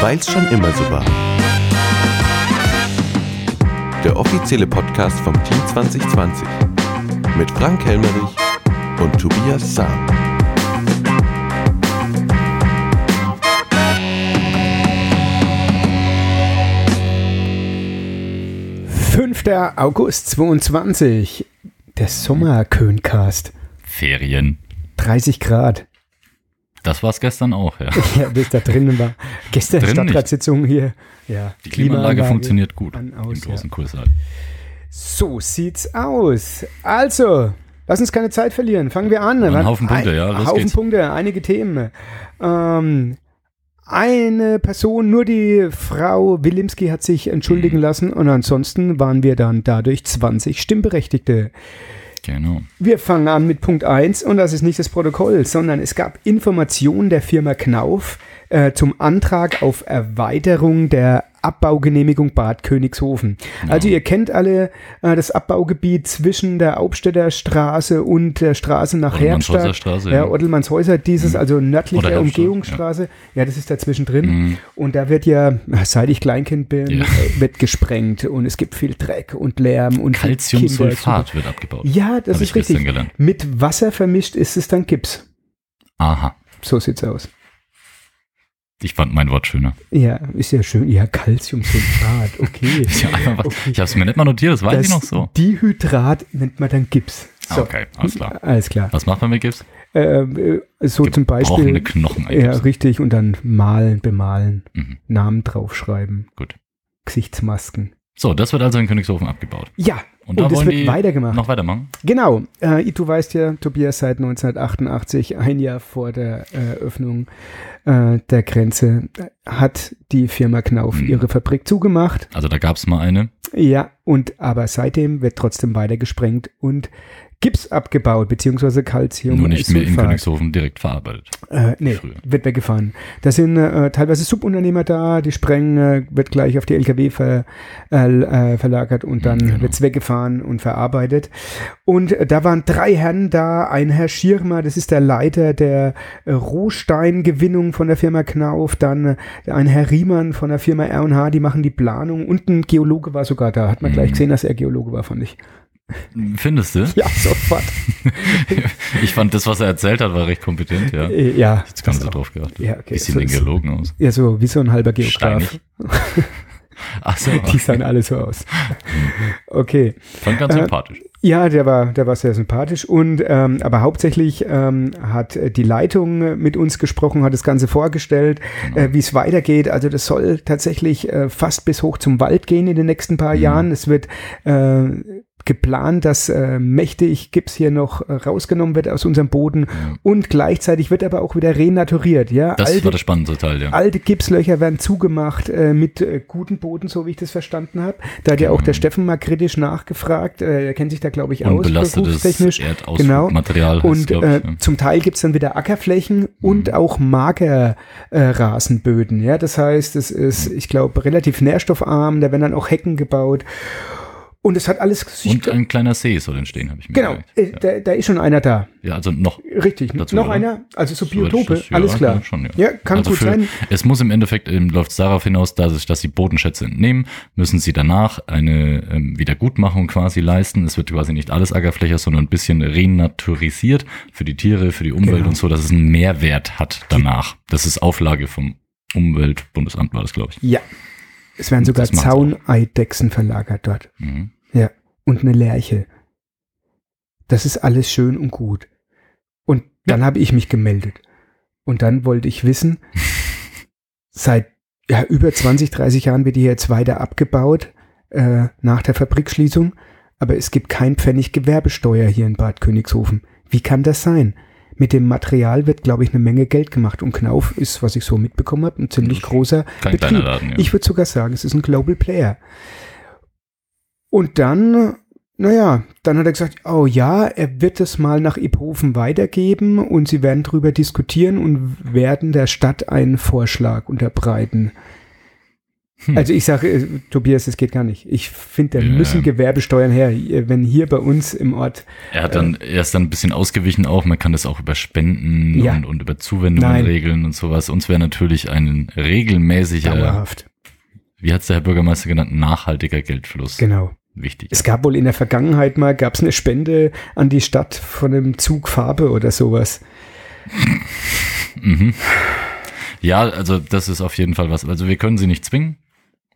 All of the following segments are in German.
Weil's schon immer so war. Der offizielle Podcast vom Team 2020 mit Frank Helmerich und Tobias Sam. Fünfter August 22. Der Sommerköncast. Ferien. 30 Grad. Das war's gestern auch, ja. Ja, bis da drinnen war. Gestern nicht. Stadtratssitzung hier. Ja, Die Klimaanlage funktioniert gut an, im aus, großen ja. Kursaal. So sieht's aus. Also, lass uns keine Zeit verlieren. Fangen wir an. Ein Haufen Punkte, ein, ja, los Haufen geht's. Punkte, einige Themen. Ähm, eine Person, nur die Frau Wilimski hat sich Mhm. entschuldigen lassen und ansonsten waren wir dann dadurch 20 Stimmberechtigte. Genau. Wir fangen an mit Punkt 1 und das ist nicht das Protokoll, sondern es gab Informationen der Firma Knauf äh, zum Antrag auf Erweiterung der Abbaugenehmigung Bad Königshofen. Also ihr kennt alle äh, das Abbaugebiet zwischen der Aubstädter Straße und der Straße nach. Straße, Ja, ja. Oddelmannshäuser, dieses also nördliche Oder Herbstadt, Umgehungsstraße. Ja. das ist dazwischen drin. Mhm. Und da wird ja, seit ich Kleinkind bin, Ja. äh, wird gesprengt und es gibt viel Dreck und Lärm und Calciumsulfat wird abgebaut. ja, das Hab ist richtig. Mit Wasser vermischt ist es dann Gips. Aha. So sieht's aus. Ich fand mein Wort schöner. Ja, ist ja schön. Ja, Calciumsulfat, okay. Ja, Okay. Ich habe es mir nicht mal notiert, das weiß das ich noch so. Dihydrat nennt man dann Gips. Ah, okay, alles klar. Alles klar. Was macht man mit Gips? Ähm, äh, so zum Gebrochene Beispiel. Knochen Ja, richtig. Und dann malen, bemalen, Mhm. Namen draufschreiben, Gut. Gesichtsmasken. So, das wird also in Königshofen abgebaut. Ja, Und und, da es wollen wird weitergemacht. Noch weitermachen? Genau. Äh, du weißt ja, Tobias, seit 1988, ein Jahr vor der Eröffnung äh, der Grenze, äh, hat die Firma Knauf Mhm. ihre Fabrik zugemacht. Also da gab es mal eine. Ja, und aber seitdem wird trotzdem weiter gesprengt und Gips abgebaut, beziehungsweise Calcium. nur nicht mehr in. Königshofen direkt verarbeitet. Äh, nee, Früher. wird weggefahren. Da sind äh, teilweise Subunternehmer da, die sprengen, äh, wird gleich auf die LKW ver, äh, äh, verlagert und dann Genau. wird's weggefahren und verarbeitet. Und äh, da waren drei Herren da, ein Herr Schirmer, das ist der Leiter der äh, Rohsteingewinnung von der Firma Knauf, dann ein Herr Riemann von der Firma R&H, die machen die Planung und ein Geologe war sogar da. Hat man gleich Mhm. gesehen, dass er Geologe war, fand ich. Findest du? Ja, sofort. Ich fand das, was er erzählt hat, war recht kompetent, ja. Äh, ja. Jetzt so auch. drauf geachtet. Ja, okay. Wie sieht So den Geologen aus? Ja, so wie so ein halber Geograf. Ach so, Die sahen alle so aus. Okay. fand ganz Äh, sympathisch. Ja, der war, der war sehr sympathisch und ähm, aber hauptsächlich ähm, hat die Leitung mit uns gesprochen, hat das Ganze vorgestellt, Genau. äh, wie es weitergeht. Also das soll tatsächlich äh, fast bis hoch zum Wald gehen in den nächsten paar Mhm. Jahren. Es wird äh, geplant, dass äh, mächtig Gips hier noch äh, rausgenommen wird aus unserem Boden Ja. und gleichzeitig wird aber auch wieder renaturiert. Ja, Das alte war das spannende Teil, ja. Alte Gipslöcher werden zugemacht äh, mit äh, guten Boden, so wie ich das verstanden habe. Da hat ja auch Genau. der Steffen mal kritisch nachgefragt. Äh, er kennt sich da, glaube ich, aus, berufstechnisch. Genau. Und glaub äh, ich, ja. zum Teil gibt's dann wieder Ackerflächen und Mhm. auch Magerrasenböden. Äh, Rasenböden, ja, das heißt, es ist, ich glaube, relativ nährstoffarm. Da werden dann auch Hecken gebaut. Und es hat alles Und ein kleiner See soll entstehen, habe ich mir Genau, äh, da, da ist schon einer da. Ja, also noch. Richtig. Dazu, Noch oder? einer, also so Biotope, ich das- ja, alles klar. ja, Schon, ja. Ja, kann also gut für, sein. Es muss im Endeffekt, ähm, läuft es darauf hinaus, dass, es- dass sie Bodenschätze entnehmen, müssen sie danach eine ähm, Wiedergutmachung quasi leisten. Es wird quasi nicht alles Ackerfläche, sondern ein bisschen renaturisiert für die Tiere, für die Umwelt Genau. und so, dass es einen Mehrwert hat danach. Das ist Auflage vom Umweltbundesamt, war das, glaube ich. Ja. Es werden sogar. Zauneidechsen verlagert dort. Mhm. Und eine Lerche. Das ist alles schön und gut. Und dann habe ich mich gemeldet. Und dann wollte ich wissen, seit ja, über 20, 30 Jahren wird die jetzt weiter abgebaut äh, nach der Fabrikschließung. Aber es gibt kein Pfennig Gewerbesteuer hier in Bad Königshofen. Wie kann das sein? Mit dem Material wird, glaube ich, eine Menge Geld gemacht. Und Knauf ist, was ich so mitbekommen habe, ein ziemlich großer Betrieb. Laden, ja. Ich würde sogar sagen, es ist ein Global Player. Und dann, naja, dann hat er gesagt, oh ja, er wird es mal nach Iphofen weitergeben und sie werden darüber diskutieren und werden der Stadt einen Vorschlag unterbreiten. Hm. Also ich sage, äh, Tobias, das geht gar nicht. Ich finde, da Ja. müssen Gewerbesteuern her. Äh, Wenn hier bei uns im Ort, Er hat dann, er ist dann ein bisschen ausgewichen auch. Man kann das auch über Spenden Ja. und, und über Zuwendungen Nein. regeln und sowas. Uns wäre natürlich ein regelmäßiger, dauerhaft, wie hat's der Herr Bürgermeister genannt, nachhaltiger Geldfluss genau. Wichtig. Es gab wohl in der Vergangenheit mal, gab es eine Spende an die Stadt von einem Zug Farbe oder sowas. Mhm. Ja, also das ist auf jeden Fall was. Also wir können sie nicht zwingen.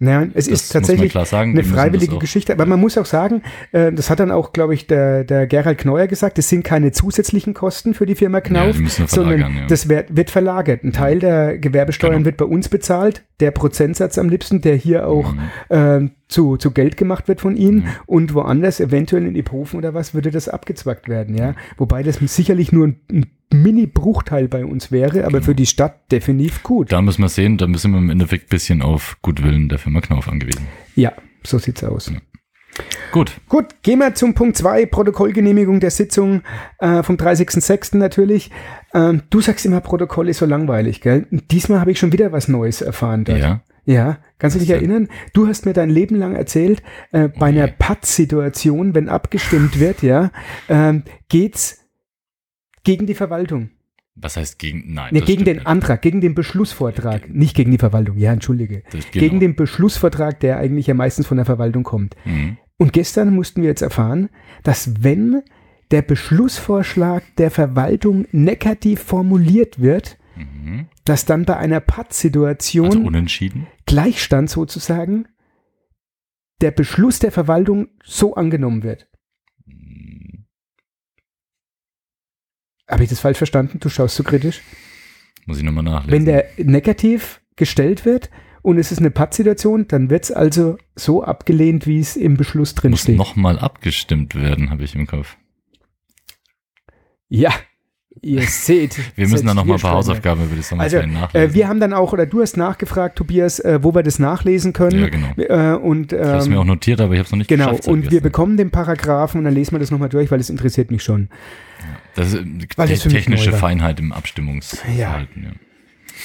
Nein, es Das ist tatsächlich sagen. eine freiwillige Geschichte. Aber man muss auch sagen, äh, das hat dann auch, glaube ich, der, der Gerald Kneuer gesagt, es sind keine zusätzlichen Kosten für die Firma Ja, Knauf, wir sondern ja. das wird, wird verlagert. Ein Teil der Gewerbesteuern Genau. wird bei uns bezahlt, der Prozentsatz am liebsten, der hier auch Mhm. ähm, zu, zu Geld gemacht wird von ihnen Mhm. und woanders, eventuell in Iphofen oder was, würde das abgezwackt werden, ja. Wobei das sicherlich nur ein, ein Mini-Bruchteil bei uns wäre, aber Genau. für die Stadt definitiv gut. Da müssen wir sehen, da müssen wir im Endeffekt ein bisschen auf Gutwillen der Firma Knauf angewiesen. Ja, so sieht's aus. Gut, Gut, gehen wir zum Punkt 2, Protokollgenehmigung der Sitzung äh, vom 30.06. natürlich. Ähm, du sagst immer, Protokoll ist so langweilig, gell? Diesmal habe ich schon wieder was Neues erfahren. Dort. ja. Ja, kannst du dich erinnern? Du hast mir dein Leben lang erzählt, äh, bei einer Okay. Patt-Situation, wenn abgestimmt wird, ja, ähm, geht's gegen die Verwaltung. Was heißt gegen, nein. Nee, gegen den nicht. Antrag, gegen den Beschlussvortrag, nicht gegen die Verwaltung, ja, entschuldige. Genau. Gegen den Beschlussvortrag, der eigentlich ja meistens von der Verwaltung kommt. Mhm. Und gestern mussten wir jetzt erfahren, dass wenn der Beschlussvorschlag der Verwaltung negativ formuliert wird, Mhm. dass dann bei einer Pattsituation Also unentschieden. Gleichstand sozusagen der Beschluss der Verwaltung so angenommen wird. Habe ich das falsch verstanden? Du schaust so kritisch. Muss ich nochmal nachlesen. Wenn der negativ gestellt wird und es ist eine Pattsituation, dann wird es also so abgelehnt, wie es im Beschluss drin muss steht. nochmal abgestimmt werden, habe ich im Kopf. Ja, ihr seht. Wir müssen dann nochmal ein paar. Hausaufgaben über das Also, Sommerferien nachlesen. Äh, wir haben dann auch, oder du hast nachgefragt, Tobias, äh, wo wir das nachlesen können. ja, genau. Äh, und, Ich habe es ähm, mir auch notiert, aber ich habe es noch nicht Genau, geschafft. seit und wir gestern. bekommen den Paragraphen und dann lesen wir das nochmal durch, weil es interessiert mich schon. Das ist Weil die das technische. Feinheit im Abstimmungsverhalten. Ja.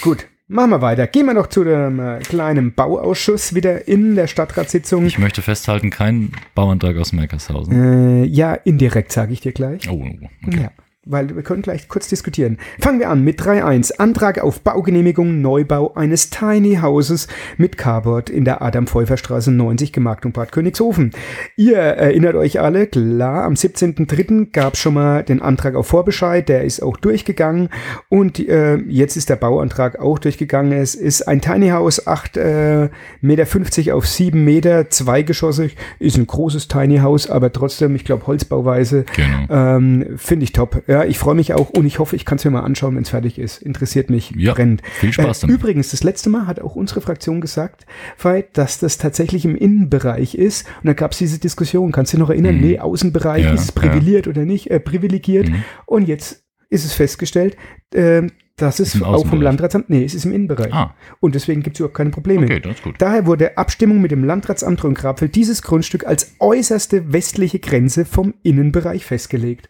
Gut, machen wir weiter. Gehen wir noch zu dem äh, kleinen Bauausschuss wieder in der Stadtratssitzung. Ich möchte festhalten, kein Bauantrag aus Merkershausen. Äh, ja, indirekt sage ich dir gleich. Oh, okay. Ja, weil wir können gleich kurz diskutieren. Fangen wir an mit 3.1. Antrag auf Baugenehmigung Neubau eines Tiny Houses mit Carport in der Adam-Pfeiffer-Straße 90, Gemarktung Bad Königshofen. Ihr erinnert euch alle, klar, am 17.03. gab es schon mal den Antrag auf Vorbescheid, der ist auch durchgegangen und äh, jetzt ist der Bauantrag auch durchgegangen. Es ist ein Tiny House, 8 äh, Meter 50 auf 7 Meter, zweigeschossig, ist ein großes Tiny House, aber trotzdem, ich glaube, Holzbauweise, Genau. ähm, Finde ich top. Ja, ich freue mich auch und ich hoffe, ich kann es mir mal anschauen, wenn es fertig ist. Interessiert mich Ja, brennend. viel Spaß Äh, damit. übrigens, das letzte Mal hat auch unsere Fraktion gesagt, Veit, dass das tatsächlich im Innenbereich ist. Und da gab es diese Diskussion, kannst du dich noch erinnern? Mhm. Nee, Außenbereich, Ja, ist es privilegiert oder nicht? Äh, privilegiert. Mhm. Und jetzt ist es festgestellt, äh, dass es Ist auch vom. Landratsamt, nee, es ist im Innenbereich. Ah, Und deswegen gibt es überhaupt keine Probleme. okay, das ist gut. Daher wurde Abstimmung mit dem Landratsamt Grafeld dieses Grundstück als äußerste westliche Grenze vom Innenbereich festgelegt.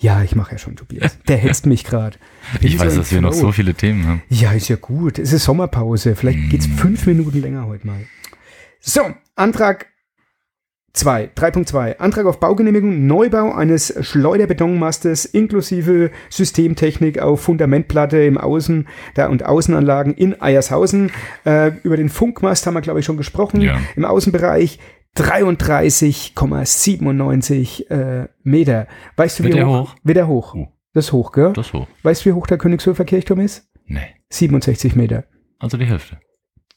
Ja, ich mache ja schon, Tobias. Der hetzt mich gerade. Ich weiß, dass wir noch so viele Themen haben. Ja, ist ja gut. Es ist Sommerpause. Vielleicht Mm. geht's fünf Minuten länger heute mal. So, Antrag 2, 3.2. Antrag auf Baugenehmigung, Neubau eines Schleuderbetonmastes inklusive Systemtechnik auf Fundamentplatte im Außen- der und Außenanlagen in Eiershausen. Äh, über den Funkmast haben wir, glaube ich, schon gesprochen. Ja. Im Außenbereich 33,97 äh, Meter. Weißt du, wie der hoch? hoch? Wird der hoch? Oh. Das ist hoch, gell? Das ist hoch. Weißt du, wie hoch der Königshofer Kirchturm ist? Nee, 67 Meter, also die Hälfte.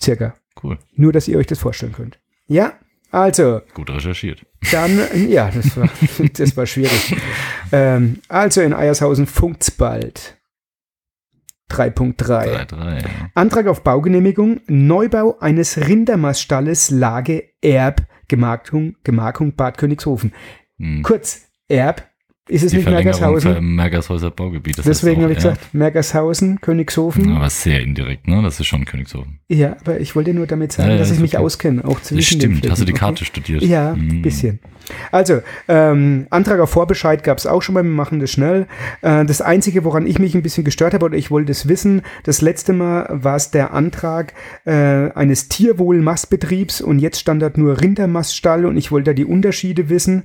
circa. Cool. Nur, dass ihr euch das vorstellen könnt. Ja, also, Gut recherchiert. dann, ja, das war, das war schwierig. Ähm, also in Eiershausen funkt's bald. 3.3. 3-3. Ja. Antrag auf Baugenehmigung, Neubau eines Rindermaststalles, Lage Erb, Gemarkung, Gemarkung Bad Königshofen. Hm. Kurz, Erb Ist es Die nicht Mergershausen? für Mergershäuser Baugebiet. Das Deswegen habe ich ja. gesagt, Mergershausen, Königshofen. Aber sehr indirekt, ne? Das ist schon Königshofen. Ja, aber ich wollte nur damit sagen, Ja, ja, dass ich mich okay. auskenne, auch Das zwischen den stimmt. Hast du die Karte okay? studiert? Ja, ein Mhm. bisschen. Also, ähm, Antrag auf Vorbescheid gab es auch schon mal, wir machen das schnell. Äh, das Einzige, woran ich mich ein bisschen gestört habe, oder ich wollte es wissen, das letzte Mal war es der Antrag äh, eines Tierwohlmastbetriebs und jetzt stand dort nur Rindermaststall und ich wollte da die Unterschiede wissen.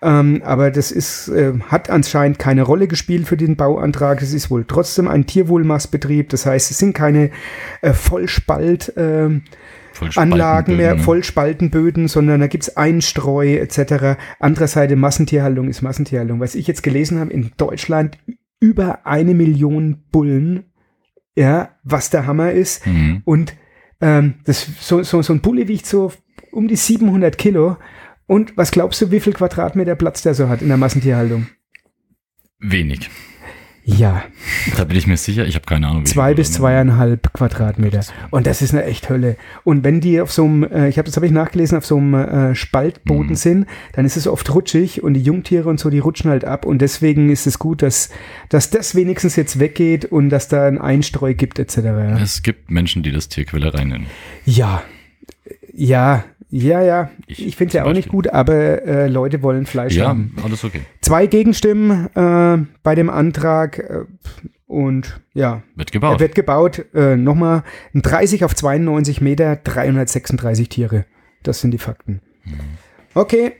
Ähm, aber das ist, äh, hat anscheinend keine Rolle gespielt für den Bauantrag. Es ist wohl trotzdem ein Tierwohlmastbetrieb. Das heißt, es sind keine äh, Vollspalt. Voll Anlagen mehr, Spaltenböden? Vollspaltenböden, sondern da gibt's Einstreu etc. Andererseits Massentierhaltung ist Massentierhaltung. Was ich jetzt gelesen habe, in Deutschland über eine Million Bullen, ja, was der Hammer ist. Mhm. Und ähm, das, so, so, so ein Bulle wiegt so um die 700 Kilo. Und was glaubst du, wie viel Quadratmeter Platz der so hat in der Massentierhaltung? Wenig. Ja, Da bin ich mir sicher. Ich habe keine Ahnung. wie zwei bis zweieinhalb Quadratmeter. Und das ist eine echt Hölle. Und wenn die auf so einem, äh, ich habe das habe ich nachgelesen, auf so einem äh, Spaltboden Mhm. sind, dann ist es oft rutschig und die Jungtiere und so, die rutschen halt ab. Und deswegen ist es gut, dass, dass das wenigstens jetzt weggeht und dass da ein Einstreu gibt etc. Ja, Es gibt Menschen, die das Tierquälerei nennen. ja, ja, ja. ja. Ich Ich, finde es ja auch nicht Beispiel. gut, aber äh, Leute wollen Fleisch Ja, haben. alles okay. Zwei Gegenstimmen äh, bei dem Antrag äh, und ja, Wird Er gebaut. wird gebaut, äh, nochmal ein 30 auf 92 Meter, 336 Tiere. Das sind die Fakten. Okay,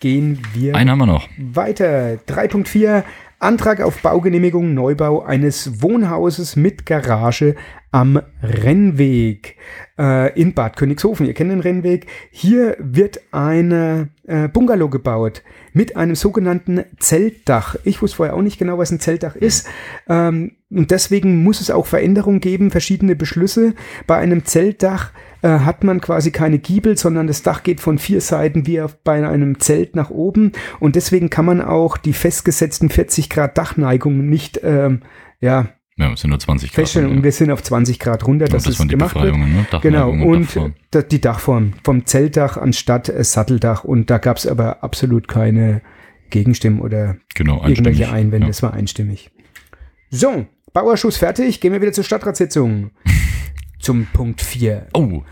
gehen wir Einen haben wir noch. weiter. 3.4 Antrag auf Baugenehmigung Neubau eines Wohnhauses mit Garage am Rennweg äh, in Bad Königshofen. Ihr kennt den Rennweg. Hier wird eine äh, Bungalow gebaut mit einem sogenannten Zeltdach. Ich wusste vorher auch nicht genau, was ein Zeltdach ist. Ähm, und deswegen muss es auch Veränderungen geben, verschiedene Beschlüsse. Bei einem Zeltdach äh, hat man quasi keine Giebel, sondern das Dach geht von vier Seiten wie bei einem Zelt nach oben. Und deswegen kann man auch die festgesetzten 40 Grad Dachneigung nicht ähm, ja, Ja, es sind nur 20 Grad. feststellen. Und wir sind auf 20 Grad runter, Und dass das es gemacht wird. Ne? Genau, Dachneigung und Dachform. da- die Dachform vom Zeltdach anstatt äh, Satteldach. Und da gab es aber absolut keine Gegenstimmen oder Genau, irgendwelche. Einwände. Ja. Es war einstimmig. So, Bauerschuss fertig. Gehen wir wieder zur Stadtratssitzung. Zum Punkt 4. Oh,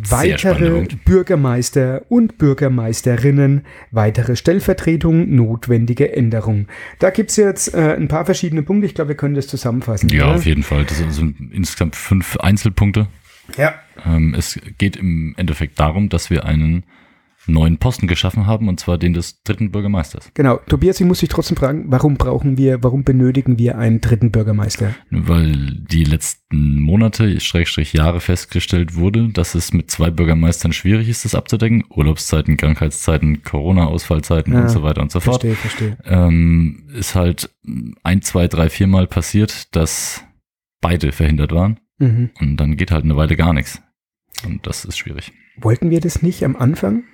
Weitere. Bürgermeister und Bürgermeisterinnen, weitere Stellvertretung, notwendige Änderung. Da gibt's jetzt äh, ein paar verschiedene Punkte. Ich glaube, wir können das zusammenfassen. ja, oder? auf jeden Fall. Das sind insgesamt fünf Einzelpunkte. Ja. Ähm, es geht im Endeffekt darum, dass wir einen neuen Posten geschaffen haben, und zwar den des dritten Bürgermeisters. Genau. Tobias, ich muss dich trotzdem fragen, warum brauchen wir, warum benötigen wir einen dritten Bürgermeister? Weil die letzten Monate, Schrägstrich Jahre festgestellt wurde, dass es mit zwei Bürgermeistern schwierig ist, das abzudecken. Urlaubszeiten, Krankheitszeiten, Corona-Ausfallzeiten Ja, und so weiter und so fort. Verstehe, verstehe. Ähm, ist halt ein, zwei, drei, viermal passiert, dass beide verhindert waren. Mhm. Und dann geht halt eine Weile gar nichts. Und das ist schwierig. Wollten wir das nicht am Anfang?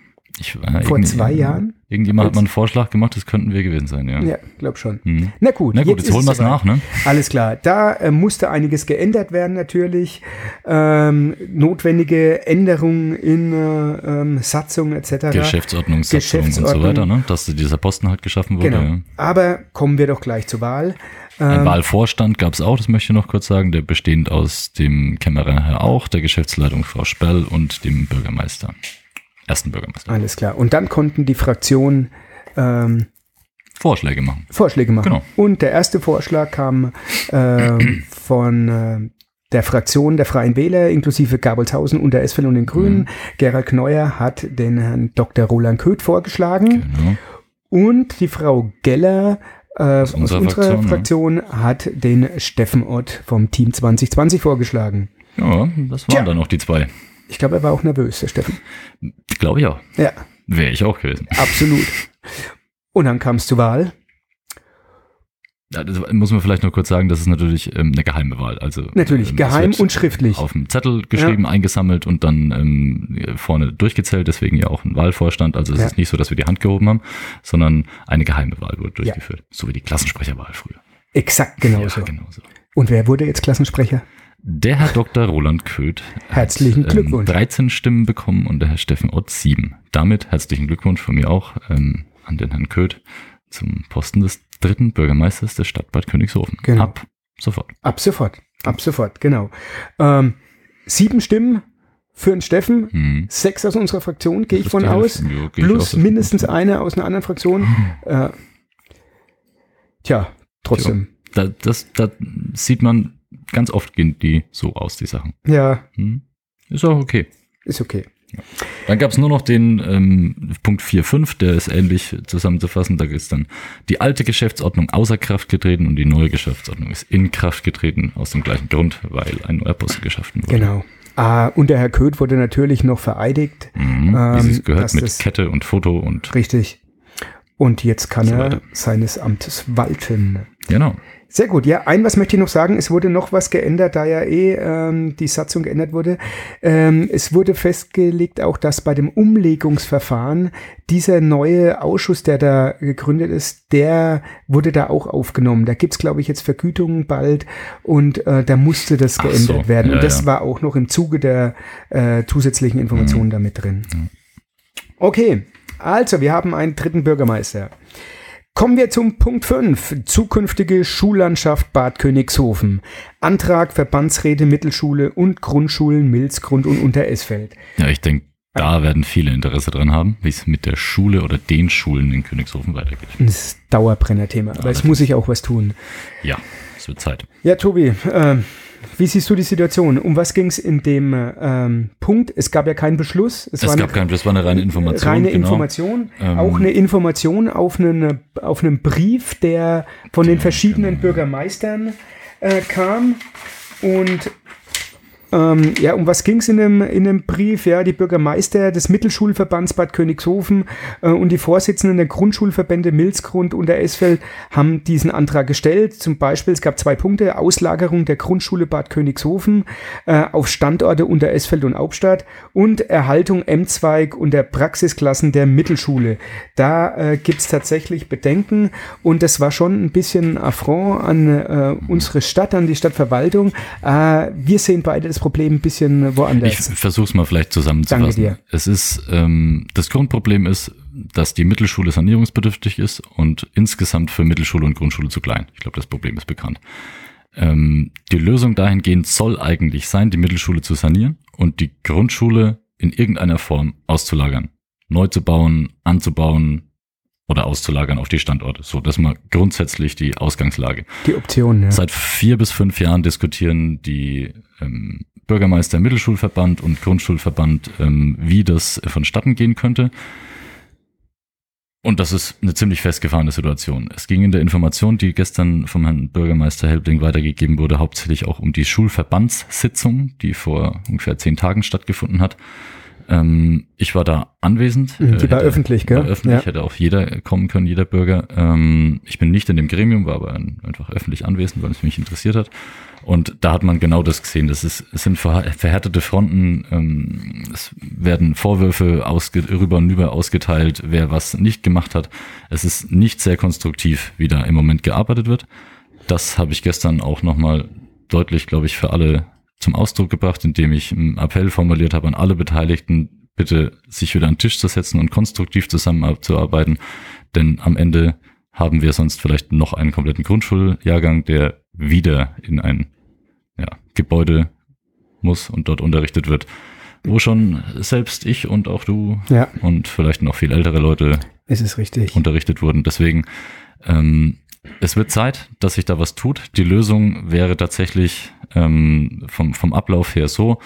Ich, äh, Vor zwei Jahren? Irgendjemand hat mal einen Vorschlag gemacht, das könnten wir gewesen sein, ja. Ja, glaub schon. Hm. Na gut, Na gut, jetzt, ist holen wir es nach, ne? Alles klar. Da äh, musste einiges geändert werden natürlich. Ähm, notwendige Änderungen in äh, ähm, Satzung etc. Geschäftsordnung, Satzung und so Geschäftsordnung. weiter, ne? Dass dieser Posten halt geschaffen wurde. Genau. Ja. Aber kommen wir doch gleich zur Wahl. Ein Ähm, Wahlvorstand gab es auch, das möchte ich noch kurz sagen, der bestehend aus dem Kämmerer Herr auch, der Geschäftsleitung Frau Sperl und dem Bürgermeister. Ersten Bürgermeister. Alles klar. Und dann konnten die Fraktionen ähm, Vorschläge machen. Vorschläge machen. Genau. Und der erste Vorschlag kam ähm, von äh, der Fraktion der Freien Wähler, inklusive Gabelshausen und der SFL und den Grünen. Mhm. Gerald Kneuer hat den Herrn Dr. Roland Köth vorgeschlagen. Genau. Und die Frau Geller äh, aus unserer unserer, Fraktion, Fraktion, hat den Steffen Ott vom Team 2020 vorgeschlagen. Ja, das waren Tja. dann noch die zwei. Ich glaube, er war auch nervös, der Steffen. Glaube ich auch. Ja, Wäre ich auch gewesen. absolut. Und dann kam es zur Wahl. Ja, das muss man vielleicht noch kurz sagen, das ist natürlich ähm, eine geheime Wahl. Also Natürlich, ähm, geheim und schriftlich. Auf dem Zettel geschrieben, eingesammelt und dann ähm, vorne durchgezählt, deswegen ja auch ein Wahlvorstand. Also es Ja. ist nicht so, dass wir die Hand gehoben haben, sondern eine geheime Wahl wurde durchgeführt. So wie die Klassensprecherwahl früher. Exakt genauso. Ja, genau so. Und wer wurde jetzt Klassensprecher? Der Herr Dr. Roland Köth Herzlichen hat, Glückwunsch. 13 Stimmen bekommen und der Herr Steffen Ott 7. Damit herzlichen Glückwunsch von mir auch ähm, an den Herrn Köth zum Posten des dritten Bürgermeisters der Stadt Bad Königshofen. Genau. Ab sofort. Ab sofort. Ab sofort, genau. Ähm, sieben Stimmen für den Steffen, Hm. sechs aus unserer Fraktion, gehe ich von aus. Ja, geh plus auch. mindestens eine aus einer anderen Fraktion. Äh, tja, trotzdem. Da, das, da sieht man, ganz oft gehen die so aus, die Sachen. Ja, Hm. Ist auch okay. ist okay. Dann gab es nur noch den ähm, Punkt 4.5, der ist ähnlich zusammenzufassen. Da ist dann die alte Geschäftsordnung außer Kraft getreten und die neue Geschäftsordnung ist in Kraft getreten, aus dem gleichen Grund, weil ein neuer Posten geschaffen wurde. Genau. Ah, und der Herr Köth wurde natürlich noch vereidigt. Mhm, wie Ähm, es gehört mit Kette und Foto und Richtig. Und jetzt kann So er seines Amtes walten. genau. Sehr gut. Ja, ein was möchte ich noch sagen. Es wurde noch was geändert, da ja eh ähm, die Satzung geändert wurde. Ähm, es wurde festgelegt auch, dass bei dem Umlegungsverfahren dieser neue Ausschuss, der da gegründet ist, der wurde da auch aufgenommen. Da gibt's glaube ich, jetzt Vergütungen bald und äh, da musste das Ach geändert so, werden. ja, und das ja. war auch noch im Zuge der äh, zusätzlichen Informationen da mit drin. Okay, also wir haben einen dritten Bürgermeister. Kommen wir zum Punkt 5. Zukünftige Schullandschaft Bad Königshofen. Antrag Verbandsräte Mittelschule und Grundschulen Milzgrund und Unteresfeld. Ja, ich denke, da werden viele Interesse dran haben, wie es mit der Schule oder den Schulen in Königshofen weitergeht. Das ist Dauerbrenner-Thema, aber es muss sich auch was tun. Ja, es wird Zeit. Ja, Tobi, äh, wie siehst du die Situation? Um was ging es in dem ähm, Punkt? Es gab ja keinen Beschluss. Es, war eine gab kein, das war eine reine Information. reine genau. Information, Ähm, auch eine Information auf einen, auf einen Brief, der von den verschiedenen Bürgermeistern äh, kam. Und ähm, ja, um was ging es in dem, in dem Brief? Ja, die Bürgermeister des Mittelschulverbands Bad Königshofen äh, und die Vorsitzenden der Grundschulverbände Milzgrund und der Esfeld haben diesen Antrag gestellt. Zum Beispiel, es gab zwei Punkte, Auslagerung der Grundschule Bad Königshofen äh, auf Standorte unter Esfeld und Hauptstadt und Erhaltung M-Zweig und der Praxisklassen der Mittelschule. Da äh, gibt's tatsächlich Bedenken und das war schon ein bisschen Affront an äh, unsere Stadt, an die Stadtverwaltung. Äh, wir sehen beide das Problem ein bisschen Ich woanders. versuche es mal vielleicht zusammenzufassen. Danke dir. Es ist ähm, das Grundproblem ist, dass die Mittelschule sanierungsbedürftig ist und insgesamt für Mittelschule und Grundschule zu klein. Ich glaube, das Problem ist bekannt. Ähm, die Lösung dahingehend soll eigentlich sein, die Mittelschule zu sanieren und die Grundschule in irgendeiner Form auszulagern, neu zu bauen, anzubauen oder auszulagern auf die Standorte. So, das ist mal grundsätzlich die Ausgangslage. Die Option, ja. Seit vier bis fünf Jahren diskutieren die ähm, Bürgermeister Mittelschulverband und Grundschulverband, ähm, wie das vonstatten gehen könnte. Und das ist eine ziemlich festgefahrene Situation. Es ging in der Information, die gestern vom Herrn Bürgermeister Helbling weitergegeben wurde, hauptsächlich auch um die Schulverbandssitzung, die vor ungefähr zehn Tagen stattgefunden hat. Ähm, ich war da anwesend. Mhm, die Äh, war öffentlich, gell? War öffentlich, Ja. hätte auch jeder kommen können, jeder Bürger. Ähm, ich bin nicht in dem Gremium, war aber ein- einfach öffentlich anwesend, weil es mich interessiert hat. Und da hat man genau das gesehen. Das ist, es sind verhärtete Fronten. Ähm, es werden Vorwürfe rüber und über ausgeteilt, wer was nicht gemacht hat. Es ist nicht sehr konstruktiv, wie da im Moment gearbeitet wird. Das habe ich gestern auch nochmal deutlich, glaube ich, für alle zum Ausdruck gebracht, indem ich einen Appell formuliert habe an alle Beteiligten, bitte sich wieder an den Tisch zu setzen und konstruktiv zusammenzuarbeiten. Denn am Ende haben wir sonst vielleicht noch einen kompletten Grundschuljahrgang, der wieder in ein ja, Gebäude muss und dort unterrichtet wird, wo schon selbst ich und auch du Ja, und vielleicht noch viel ältere Leute es ist richtig. unterrichtet wurden. Deswegen, ähm, es wird Zeit, dass sich da was tut. Die Lösung wäre tatsächlich ähm, vom, vom Ablauf her so,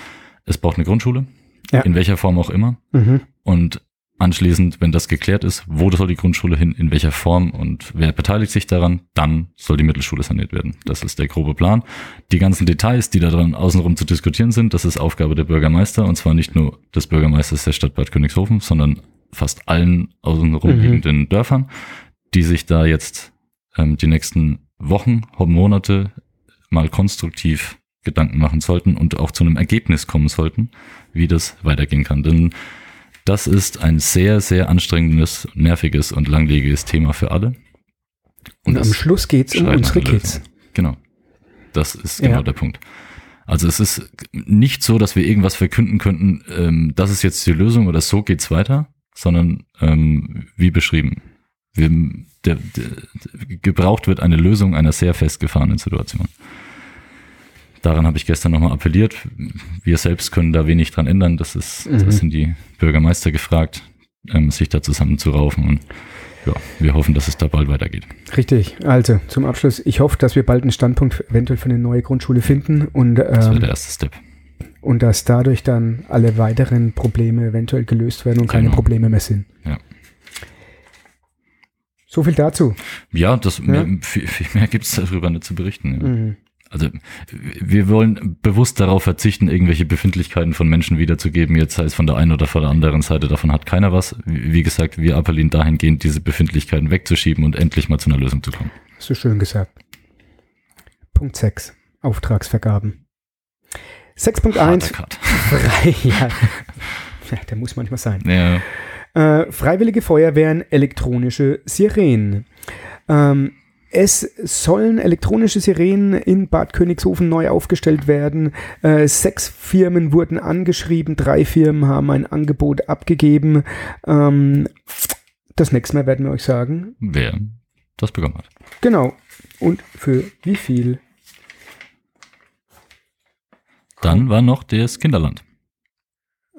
es braucht eine Grundschule, Ja. in welcher Form auch immer. Mhm. Und anschließend, wenn das geklärt ist, wo soll die Grundschule hin, in welcher Form und wer beteiligt sich daran, dann soll die Mittelschule saniert werden. Das ist der grobe Plan. Die ganzen Details, die da dran außenrum zu diskutieren sind, das ist Aufgabe der Bürgermeister und zwar nicht nur des Bürgermeisters der Stadt Bad Königshofen, sondern fast allen außenrum Mhm. liegenden Dörfern, die sich da jetzt ähm, die nächsten Wochen, Monate mal konstruktiv Gedanken machen sollten und auch zu einem Ergebnis kommen sollten, wie das weitergehen kann. Denn das ist ein sehr, sehr anstrengendes, nerviges und langlebiges Thema für alle. Und am es Schluss geht's um schreit nach unsere. Kids. Genau. Das ist genau Ja. der Punkt. Also es ist nicht so, dass wir irgendwas verkünden könnten, ähm, das ist jetzt die Lösung oder so geht's weiter, sondern ähm, wie beschrieben. Wir, der, der, gebraucht wird eine Lösung einer sehr festgefahrenen Situation. Daran habe ich gestern nochmal appelliert. Wir selbst können da wenig dran ändern. Das ist, Mhm. das sind die Bürgermeister gefragt, ähm, sich da zusammenzuraufen. Und ja, wir hoffen, dass es da bald weitergeht. Richtig. Also zum Abschluss, ich hoffe, dass wir bald einen Standpunkt eventuell für eine neue Grundschule finden und, Das wäre ähm, der erste Step. und dass dadurch dann alle weiteren Probleme eventuell gelöst werden und keine Genau. Probleme mehr sind. Ja. So viel dazu. Ja, das Ja. Mehr, viel, viel mehr gibt's darüber nicht zu berichten. Ja. Mhm. Also wir wollen bewusst darauf verzichten, irgendwelche Befindlichkeiten von Menschen wiederzugeben, jetzt sei es von der einen oder von der anderen Seite, davon hat keiner was. Wie gesagt, wir appellieren dahingehend, diese Befindlichkeiten wegzuschieben und endlich mal zu einer Lösung zu kommen. Hast du schön gesagt. Punkt 6. Auftragsvergaben. 6.1. Harter Cut. Frei. Ja. ja, der muss manchmal sein. Ja, Äh, Freiwillige Feuerwehren, elektronische Sirenen. Ähm, es sollen elektronische Sirenen in Bad Königshofen neu aufgestellt werden. Äh, sechs Firmen wurden angeschrieben, drei Firmen haben ein Angebot abgegeben. Ähm, das nächste Mal werden wir euch sagen. wer das bekommen hat. Genau. Und für wie viel? Dann war noch das Kinderland.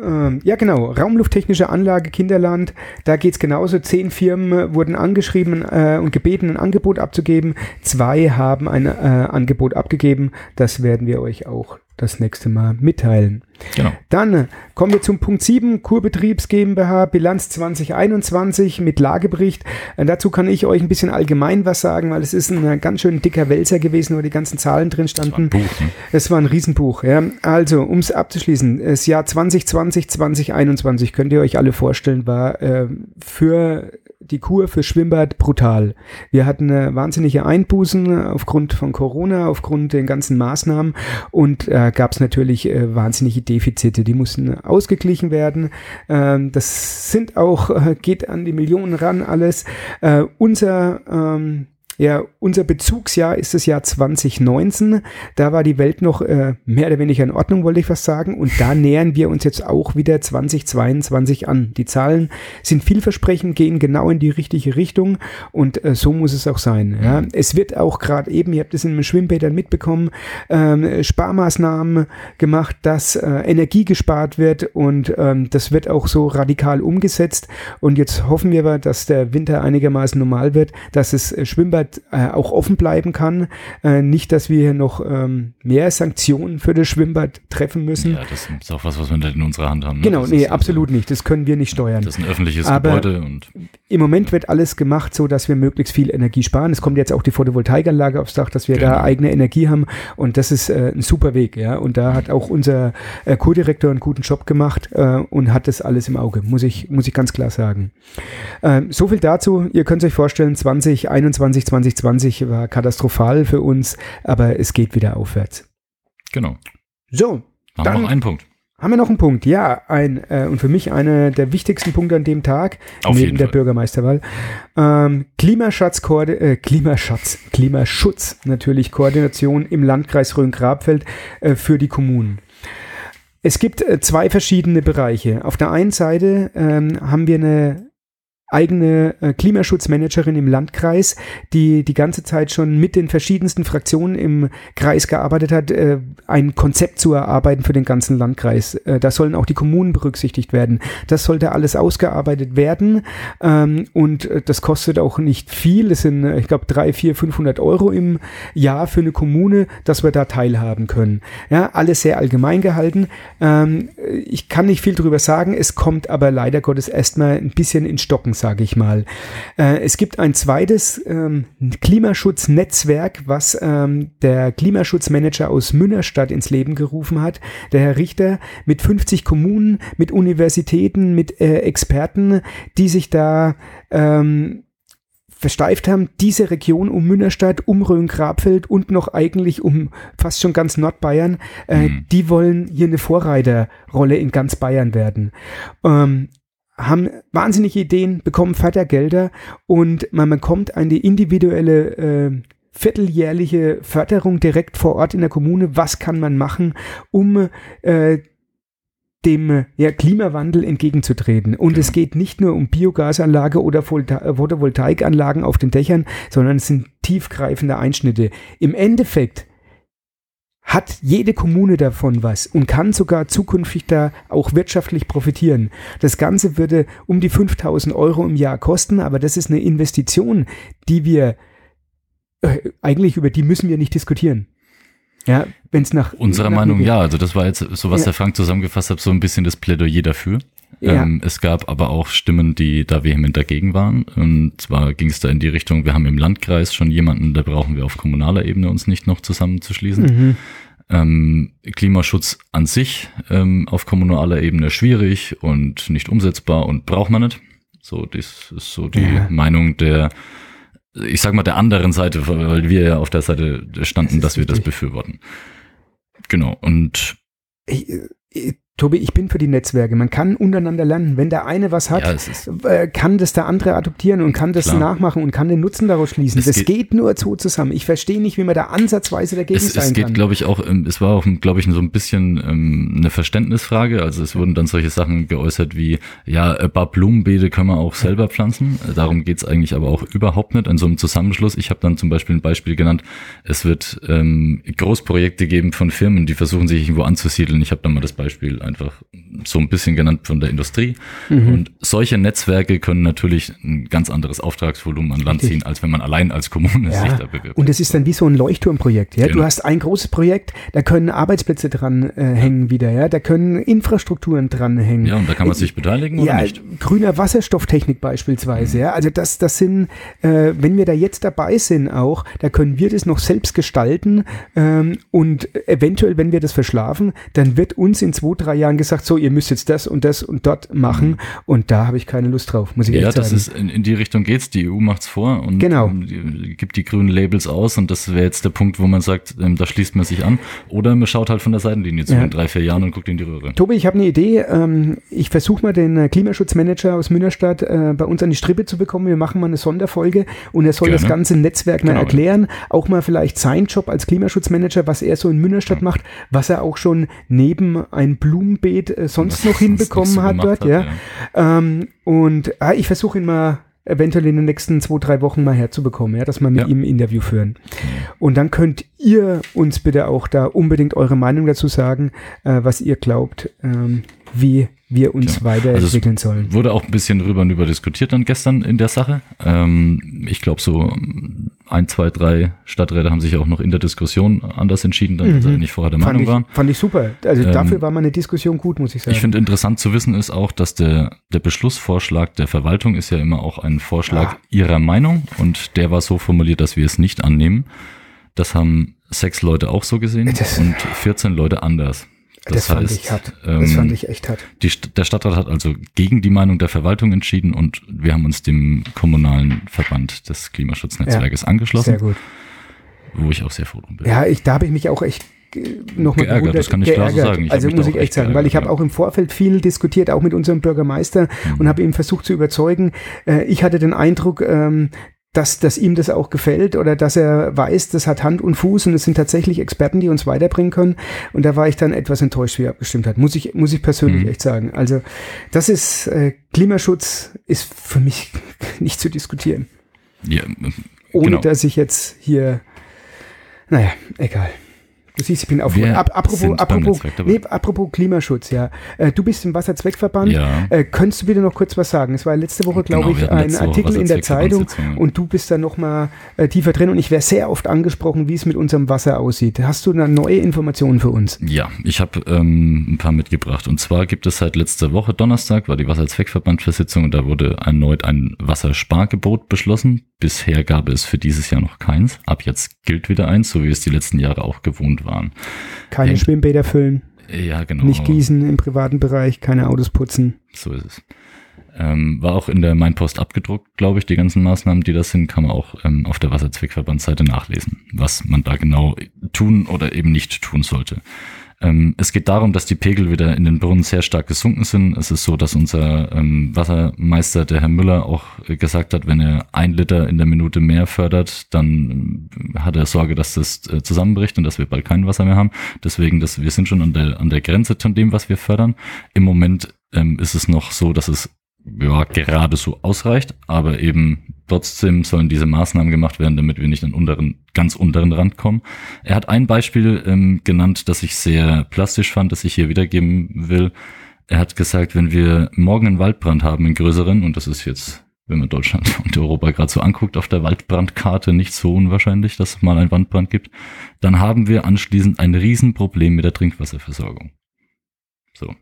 Ähm, ja, genau. Raumlufttechnische Anlage Kinderland. Da geht's genauso. Zehn Firmen wurden angeschrieben äh, und gebeten, ein Angebot abzugeben. Zwei haben ein äh, Angebot abgegeben. Das werden wir euch auch das nächste Mal mitteilen. Genau. Dann äh, kommen wir zum Punkt 7, Kurbetriebs GmbH, Bilanz 2021 mit Lagebericht. Äh, dazu kann ich euch ein bisschen allgemein was sagen, weil es ist ein äh, ganz schön dicker Wälzer gewesen, wo die ganzen Zahlen drin Das war ein standen. Buch. Ne? Es war ein Riesenbuch. Ja. Also, um es abzuschließen, das Jahr 2020, 2021, könnt ihr euch alle vorstellen, war äh, für die Kur für Schwimmbad brutal. Wir hatten äh, wahnsinnige Einbußen aufgrund von Corona, aufgrund den ganzen Maßnahmen und äh, gab es natürlich äh, wahnsinnige Defizite. Die mussten ausgeglichen werden. Ähm, das sind auch, äh, geht an die Millionen ran alles. Äh, unser ähm, ja, unser Bezugsjahr ist das Jahr 2019. Da war die Welt noch äh, mehr oder weniger in Ordnung, wollte ich fast sagen. Und da nähern wir uns jetzt auch wieder 2022 an. Die Zahlen sind vielversprechend, gehen genau in die richtige Richtung und äh, so muss es auch sein. Ja. Es wird auch gerade eben, ihr habt es in den Schwimmbädern mitbekommen, ähm, Sparmaßnahmen gemacht, dass äh, Energie gespart wird und ähm, das wird auch so radikal umgesetzt. Und jetzt hoffen wir, aber, dass der Winter einigermaßen normal wird, dass das äh, Schwimmbad äh, auch offen bleiben kann. Äh, nicht, dass wir hier noch ähm, mehr Sanktionen für das Schwimmbad treffen müssen. Ja, das ist auch was, was wir nicht in unserer Hand haben. ne? genau, Das nee, also- absolut nicht. Das können wir nicht steuern. Das ist ein öffentliches Aber- Gebäude und Im Moment wird alles gemacht, so dass wir möglichst viel Energie sparen. Es kommt jetzt auch die Photovoltaikanlage aufs Dach, dass wir da Genau. eigene Energie haben und das ist äh, ein super Weg, ja. Und da hat auch unser äh, Co-Direktor einen guten Job gemacht äh, und hat das alles im Auge, muss ich, muss ich ganz klar sagen. Ähm, so viel dazu. Ihr könnt euch vorstellen, 2021, 2020 war katastrophal für uns, aber es geht wieder aufwärts. genau. So, Haben wir noch einen Punkt. haben wir noch einen Punkt? Ja, ein äh, und für mich einer der wichtigsten Punkte an dem Tag, Auf neben der Fall. Bürgermeisterwahl. Ähm, Klimaschutz, äh, Klimaschutz, Klimaschutz natürlich Koordination im Landkreis Rhön-Grabfeld äh, für die Kommunen. Es gibt äh, zwei verschiedene Bereiche. Auf der einen Seite ähm, haben wir eine eigene äh, Klimaschutzmanagerin im Landkreis, die die ganze Zeit schon mit den verschiedensten Fraktionen im Kreis gearbeitet hat, äh, ein Konzept zu erarbeiten für den ganzen Landkreis. Äh, da sollen auch die Kommunen berücksichtigt werden. Das sollte alles ausgearbeitet werden ähm, und das kostet auch nicht viel. Es sind, ich glaube, drei, vier, 500 Euro im Jahr für eine Kommune, dass wir da teilhaben können. Ja, alles sehr allgemein gehalten. Ähm, ich kann nicht viel drüber sagen. Es kommt aber leider Gottes erstmal ein bisschen in Stocken, sage ich mal. Äh, es gibt ein zweites ähm, Klimaschutznetzwerk, was ähm, der Klimaschutzmanager aus Münnerstadt ins Leben gerufen hat, der Herr Richter, mit 50 Kommunen, mit Universitäten, mit äh, Experten, die sich da ähm, versteift haben, diese Region um Münnerstadt, um Rhön-Grabfeld und noch eigentlich um fast schon ganz Nordbayern, äh, Mhm. die wollen hier eine Vorreiterrolle in ganz Bayern werden. Ähm, haben wahnsinnige Ideen, bekommen Fördergelder und man bekommt eine individuelle äh, vierteljährliche Förderung direkt vor Ort in der Kommune. Was kann man machen, um äh, dem ja, Klimawandel entgegenzutreten. Und Genau. es geht nicht nur um Biogasanlage oder Volta- Photovoltaikanlagen auf den Dächern, sondern es sind tiefgreifende Einschnitte. Im Endeffekt hat jede Kommune davon was und kann sogar zukünftig da auch wirtschaftlich profitieren. Das Ganze würde um die 5000 Euro im Jahr kosten, aber das ist eine Investition, die wir äh, eigentlich über die müssen wir nicht diskutieren. Ja, wenn es nach Unserer nach Meinung ja. Also das war jetzt so, was Ja. der Frank zusammengefasst hat, so ein bisschen das Plädoyer dafür. Ja. Ähm, es gab aber auch Stimmen, die da vehement dagegen waren. Und zwar ging es da in die Richtung, wir haben im Landkreis schon jemanden, da brauchen wir auf kommunaler Ebene uns nicht noch zusammenzuschließen. Mhm. Ähm, Klimaschutz an sich ähm, auf kommunaler Ebene schwierig und nicht umsetzbar und braucht man nicht. So, das ist so die Ja. Meinung der, ich sag mal, der anderen Seite, weil wir ja auf der Seite standen, Das dass wir das richtig. befürworten. Genau. Und Ich, ich, Tobi, ich bin für die Netzwerke. Man kann untereinander lernen. Wenn der eine was hat, ja, es ist, äh, kann das der andere adoptieren und kann das Klar. nachmachen und kann den Nutzen daraus schließen. Es das geht- geht, nur so zusammen. Ich verstehe nicht, wie man da ansatzweise dagegen es, sein es geht, kann. glaube ich, auch, ähm, es war auch, glaube ich, so ein bisschen ähm, eine Verständnisfrage. Also es wurden dann solche Sachen geäußert wie, ja, ein paar Blumenbeete können wir auch selber pflanzen. Darum geht's eigentlich aber auch überhaupt nicht. In so einem Zusammenschluss, ich habe dann zum Beispiel ein Beispiel genannt, es wird ähm, Großprojekte geben von Firmen, die versuchen sich irgendwo anzusiedeln. Ich habe dann mal das Beispiel einfach so ein bisschen genannt von der Industrie. Mhm. Und solche Netzwerke können natürlich ein ganz anderes Auftragsvolumen an Land ziehen, als wenn man allein als Kommune sich Ja, da bewirbt. und es ist dann wie so ein Leuchtturmprojekt. Ja? Du Genau. hast ein großes Projekt, da können Arbeitsplätze dran äh, hängen wieder, ja, da können Infrastrukturen dran hängen. Ja, und da kann man sich beteiligen oder ja, nicht? grüner Wasserstofftechnik beispielsweise. Ja, also das, das sind, äh, wenn wir da jetzt dabei sind auch, da können wir das noch selbst gestalten ähm, und eventuell, wenn wir das verschlafen, dann wird uns in zwei, drei Jahren gesagt, so, ihr müsst jetzt das und das und dort machen und da habe ich keine Lust drauf, muss ich Ja, echt das sagen. ist in, in die Richtung geht's. Die EU macht's vor und Genau. ähm, gibt die grünen Labels aus und das wäre jetzt der Punkt, wo man sagt, ähm, da schließt man sich an. Oder man schaut halt von der Seitenlinie zu Ja. in drei, vier Jahren und guckt in die Röhre. Tobi, ich habe eine Idee. Ähm, ich versuche mal den äh, Klimaschutzmanager aus Münnerstadt äh, bei uns an die Strippe zu bekommen. Wir machen mal eine Sonderfolge und er soll Gerne. das ganze Netzwerk mal Genau. erklären. Auch mal vielleicht sein Job als Klimaschutzmanager, was er so in Münnerstadt macht, was er auch schon neben ein Blumenbeet äh, sonst noch hinbekommen so hat dort. ja. Ähm, und äh, ich versuche ihn mal eventuell in den nächsten zwei, drei Wochen mal herzubekommen, ja, dass wir mit Ja. ihm ein Interview führen. Und dann könnt ihr uns bitte auch da unbedingt eure Meinung dazu sagen, äh, was ihr glaubt, ähm, wie wir uns Tja, weiterentwickeln also sollen. Wurde auch ein bisschen rüber und über diskutiert dann gestern in der Sache. Ähm, ich glaube, so ein, zwei, drei Stadträte haben sich auch noch in der Diskussion anders entschieden, dann, Mhm. sie nicht vorher der Fand Meinung ich, waren. fand ich super. Also Ähm, dafür war meine Diskussion gut, muss ich sagen. Ich finde interessant zu wissen ist auch, dass der, der Beschlussvorschlag der Verwaltung ist ja immer auch ein Vorschlag Ah. ihrer Meinung und der war so formuliert, dass wir es nicht annehmen. Das haben sechs Leute auch so gesehen Das- und 14 Leute anders. Das, fand ich hart. das ähm, fand ich echt hart. die, der Stadtrat hat also gegen die Meinung der Verwaltung entschieden und wir haben uns dem kommunalen Verband des Klimaschutznetzwerkes angeschlossen, Sehr gut. wo ich auch sehr froh drum bin. Ja, ich, da habe ich mich auch echt nochmal Geärgert, das kann ich klar so sagen. Ich also muss ich echt sagen, weil ich habe geärgert, auch im Vorfeld viel diskutiert, auch mit unserem Bürgermeister Mhm. und habe ihm versucht zu überzeugen. Äh, ich hatte den Eindruck, ähm, dass, dass ihm das auch gefällt oder dass er weiß, das hat Hand und Fuß und es sind tatsächlich Experten, die uns weiterbringen können. Und da war ich dann etwas enttäuscht, wie er abgestimmt hat. Muss ich, muss ich persönlich Mhm. echt sagen. Also das ist, äh, Klimaschutz ist für mich nicht zu diskutieren. Ja, Ohne genau. dass ich jetzt hier, naja, egal. Du siehst, ich bin auf. Ab, apropos, apropos, nee, apropos Klimaschutz, ja. Äh, du bist im Wasserzweckverband. Ja. Äh, könntest du bitte noch kurz was sagen? Es war letzte Woche, Genau, glaube ich, ein Artikel in der Zeitung und du bist da nochmal äh, tiefer drin und ich wäre sehr oft angesprochen, wie es mit unserem Wasser aussieht. Hast du da neue Informationen für uns? Ja, ich habe ähm, ein paar mitgebracht. Und zwar gibt es seit letzter Woche Donnerstag, war die Wasserzweckverbandversitzung und da wurde erneut ein Wasserspargebot beschlossen. Bisher gab es für dieses Jahr noch keins. Ab jetzt gilt wieder eins, so wie es die letzten Jahre auch gewohnt waren. Keine Hängt- Schwimmbäder füllen, Ja, genau. nicht gießen im privaten Bereich, keine Autos putzen. So ist es. Ähm, war auch in der Mainpost abgedruckt, glaube ich, die ganzen Maßnahmen, die das sind, kann man auch ähm, auf der Wasserzweckverbandsseite nachlesen, was man da genau tun oder eben nicht tun sollte. Ähm, es geht darum, dass die Pegel wieder in den Brunnen sehr stark gesunken sind. Es ist so, dass unser ähm, Wassermeister, der Herr Müller, auch gesagt hat, wenn er ein Liter in der Minute mehr fördert, dann äh, hat er Sorge, dass das äh, zusammenbricht und dass wir bald kein Wasser mehr haben. Deswegen, dass wir sind schon an der, an der Grenze von dem, was wir fördern. Im Moment ähm, ist es noch so, dass es ja, gerade so ausreicht, aber eben trotzdem sollen diese Maßnahmen gemacht werden, damit wir nicht an unteren, ganz unteren Rand kommen. Er hat ein Beispiel ähm, genannt, das ich sehr plastisch fand, das ich hier wiedergeben will. Er hat gesagt, wenn wir morgen einen Waldbrand haben, einen größeren, und das ist jetzt, wenn man Deutschland und Europa gerade so anguckt, auf der Waldbrandkarte nicht so unwahrscheinlich, dass es mal einen Waldbrand gibt, dann haben wir anschließend ein Riesenproblem mit der Trinkwasserversorgung. So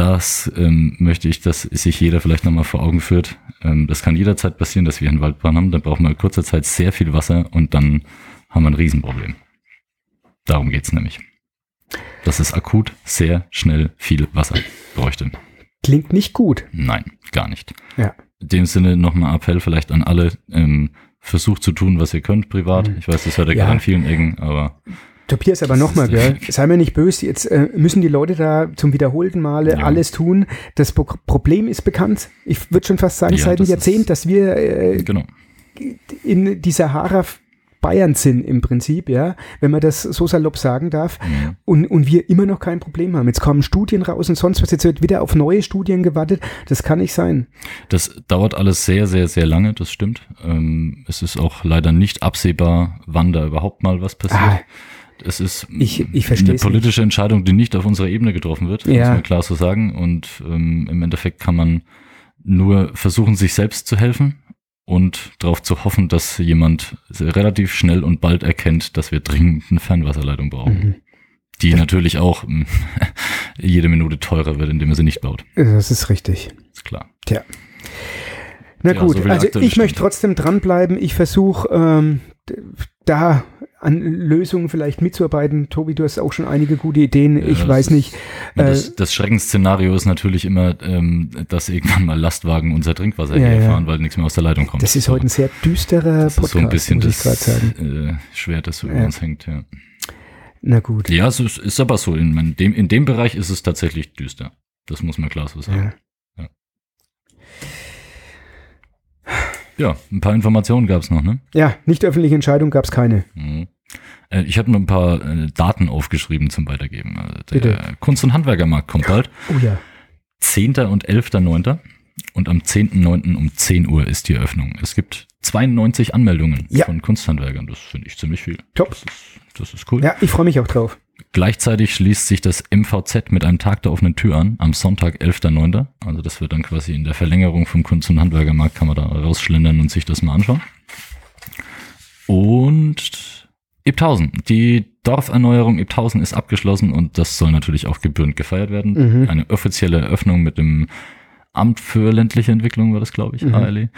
das ähm, möchte ich, dass sich jeder vielleicht nochmal vor Augen führt. Ähm, das kann jederzeit passieren, dass wir einen Waldbrand haben. Dann brauchen wir in kurzer Zeit sehr viel Wasser und dann haben wir ein Riesenproblem. Darum geht's nämlich. Dass es akut sehr schnell viel Wasser bräuchte. Klingt nicht gut. Nein, gar nicht. Ja. In dem Sinne nochmal Appell vielleicht an alle, ähm, versucht zu tun, was ihr könnt privat. Mhm. Ich weiß, das hört ja Ja. gerade an vielen Ecken, aber Tobias, aber nochmal, gell? Sei mir nicht böse, jetzt äh, müssen die Leute da zum wiederholten Male Ja. alles tun. Das Pro Problem ist bekannt. Ich würde schon fast sagen, Ja, seit einem das Jahrzehnt, dass wir äh, genau. in die Sahara Bayern sind im Prinzip, ja, wenn man das so salopp sagen darf. Mhm. Und, und wir immer noch kein Problem haben. Jetzt kommen Studien raus und sonst was. Jetzt wird wieder auf neue Studien gewartet. Das kann nicht sein. Das dauert alles sehr, sehr, sehr lange, das stimmt. Ähm, es ist auch leider nicht absehbar, wann da überhaupt mal was passiert. Ah, es ist Ich- ich eine politische Entscheidung, die nicht auf unserer Ebene getroffen wird, Ja. muss man klar so sagen. Und ähm, im Endeffekt kann man nur versuchen, sich selbst zu helfen und darauf zu hoffen, dass jemand relativ schnell und bald erkennt, dass wir dringend eine Fernwasserleitung brauchen. mhm. Die natürlich auch mm, jede Minute teurer wird, indem man sie nicht baut. das ist richtig. Ist klar. Tja. Na Ja, gut, so also ich möchte trotzdem dranbleiben. Ich versuche ähm, da an Lösungen vielleicht mitzuarbeiten. Tobi, du hast auch schon einige gute Ideen. Ja, ich das weiß ist- nicht. Und Äh, das, das Schreckensszenario ist natürlich immer, ähm, dass irgendwann mal Lastwagen unser Trinkwasser Ja, ja. herfahren, weil nichts mehr aus der Leitung kommt. das ist heute ein sehr düsterer das Podcast, ist so ein bisschen das äh, Schwert, das so Ja. über uns hängt. Ja, Na gut. ja es ist, ist aber so. In, in, dem, in dem Bereich ist es tatsächlich düster. Das muss man klar so sagen. Ja. Ein paar Informationen gab es noch, ne? ja, nicht öffentliche Entscheidung gab es keine. Mhm. Äh, Ich habe noch ein paar äh, Daten aufgeschrieben zum Weitergeben. Also der Bitte. Kunst- und Handwerkermarkt kommt bald. Oh ja. 10. und 11.9. Und am 10.9. um 10 Uhr ist die Eröffnung. Es gibt 92 Anmeldungen Ja. von Kunsthandwerkern. Das finde ich ziemlich viel. Top. Das ist, das ist cool. Ja, ich freue mich auch drauf. Gleichzeitig schließt sich das MVZ mit einem Tag der offenen Tür an, am Sonntag, 11.9. Also das wird dann quasi in der Verlängerung vom Kunst- und Handwerkermarkt, kann man da rausschlendern und sich das mal anschauen. Und Ibthausen. Die Dorferneuerung Ibthausen ist abgeschlossen und das soll natürlich auch gebührend gefeiert werden. Mhm. Eine offizielle Eröffnung mit dem Amt für ländliche Entwicklung war das, glaube ich, Mhm. ALE,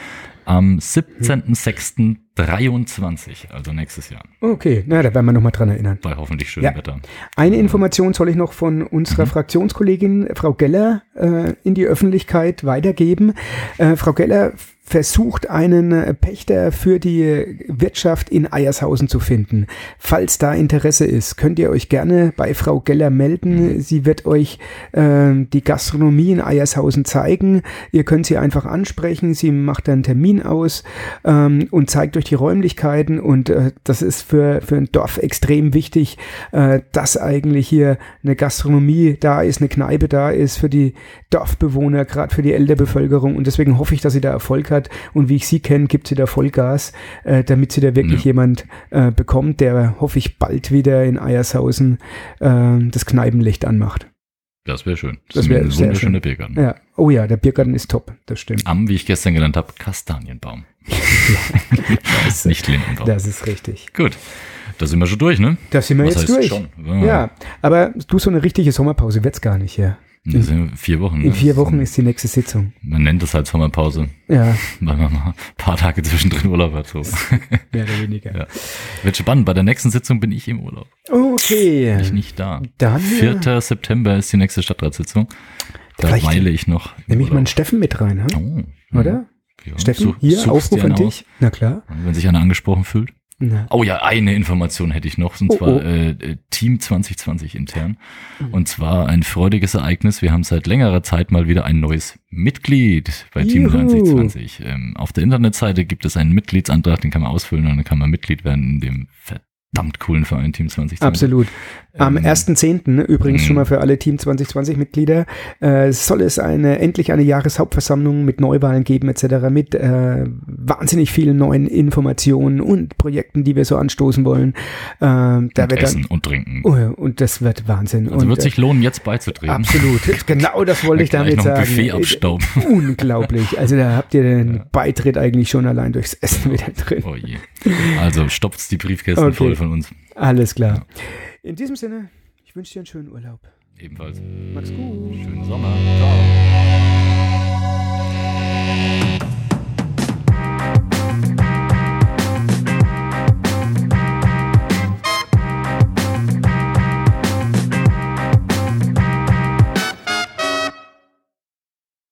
am 17.06.23, also nächstes Jahr, Okay, na, da werden wir nochmal dran erinnern. bei hoffentlich schönem Ja. Wetter. Eine Information soll ich noch von unserer Mhm. Fraktionskollegin Frau Geller äh, in die Öffentlichkeit weitergeben. Äh, Frau Geller versucht, einen äh, Pächter für die Wirtschaft in Eiershausen zu finden. Falls da Interesse ist, könnt ihr euch gerne bei Frau Geller melden. Sie wird euch äh, die Gastronomie in Eiershausen zeigen. Ihr könnt sie einfach ansprechen. Sie macht einen Termin aus ähm, und zeigt euch die Räumlichkeiten. Und äh, das ist für, für ein Dorf extrem wichtig, äh, dass eigentlich hier eine Gastronomie da ist, eine Kneipe da ist für die Dorfbewohner, gerade für die ältere Bevölkerung. Und deswegen hoffe ich, dass sie da Erfolg hat. Und wie ich sie kenne, gibt sie da Vollgas, äh, damit sie da wirklich Ja. jemand äh, bekommt, der hoffe ich bald wieder in Eiershausen äh, das Kneipenlicht anmacht. Das wäre schön. Das ist wär ein wunderschöner Biergarten. Ja. Oh ja, der Biergarten ist top, das stimmt. Am, wie ich gestern gelernt habe, Kastanienbaum. Scheiße. Nicht Lindenbaum. Das ist richtig. Gut. Da sind wir schon durch, ne? Da sind wir Was jetzt durch. schon? Ja, aber du, so eine richtige Sommerpause wird's gar nicht, ja. Das sind vier Wochen. In ne? vier Wochen ist die nächste Sitzung. Man nennt das halt Sommerpause, Ja, weil man mal ein paar Tage zwischendrin Urlaub hat. So. mehr oder weniger. Ja. Wird spannend. Bei der nächsten Sitzung bin ich im Urlaub. Okay. Bin ich nicht da. Dann 4. September ist die nächste Stadtratssitzung. Da Vielleicht weile ich noch. nehme ich mal einen. Steffen mit rein, ha? Oh. oder? Ja. Steffen, Such- hier, Aufruf an dich. Na klar. aus. Wenn sich einer angesprochen fühlt. Na. Oh ja, eine Information hätte ich noch, und Oh, zwar oh. Äh, Team 2020 intern. Mhm. Und zwar ein freudiges Ereignis. Wir haben seit längerer Zeit mal wieder ein neues Mitglied bei Team Juhu. 2020. Ähm, auf der Internetseite gibt es einen Mitgliedsantrag, den kann man ausfüllen und dann kann man Mitglied werden in dem verdammt coolen Verein Team 2020. Absolut. Am Ähm, 1.10. übrigens mh. schon mal für alle Team 2020 Mitglieder äh, soll es eine endlich eine Jahreshauptversammlung mit Neuwahlen geben etc. mit äh, wahnsinnig vielen neuen Informationen und Projekten, die wir so anstoßen wollen. Ähm, da und wird Essen dann und Trinken. oh, und das wird Wahnsinn. Also und, wird sich äh, lohnen, jetzt beizutreten. Absolut, genau das wollte ich damit sagen. Buffet abstauben. Unglaublich. Also da habt ihr den Ja. Beitritt eigentlich schon allein durchs Essen wieder drin. Oh je. Also stopft die Briefkästen Okay. voll von uns. Alles klar. Ja. In diesem Sinne, ich wünsche dir einen schönen Urlaub. Ebenfalls. Mach's gut. Schönen Sommer. Ciao.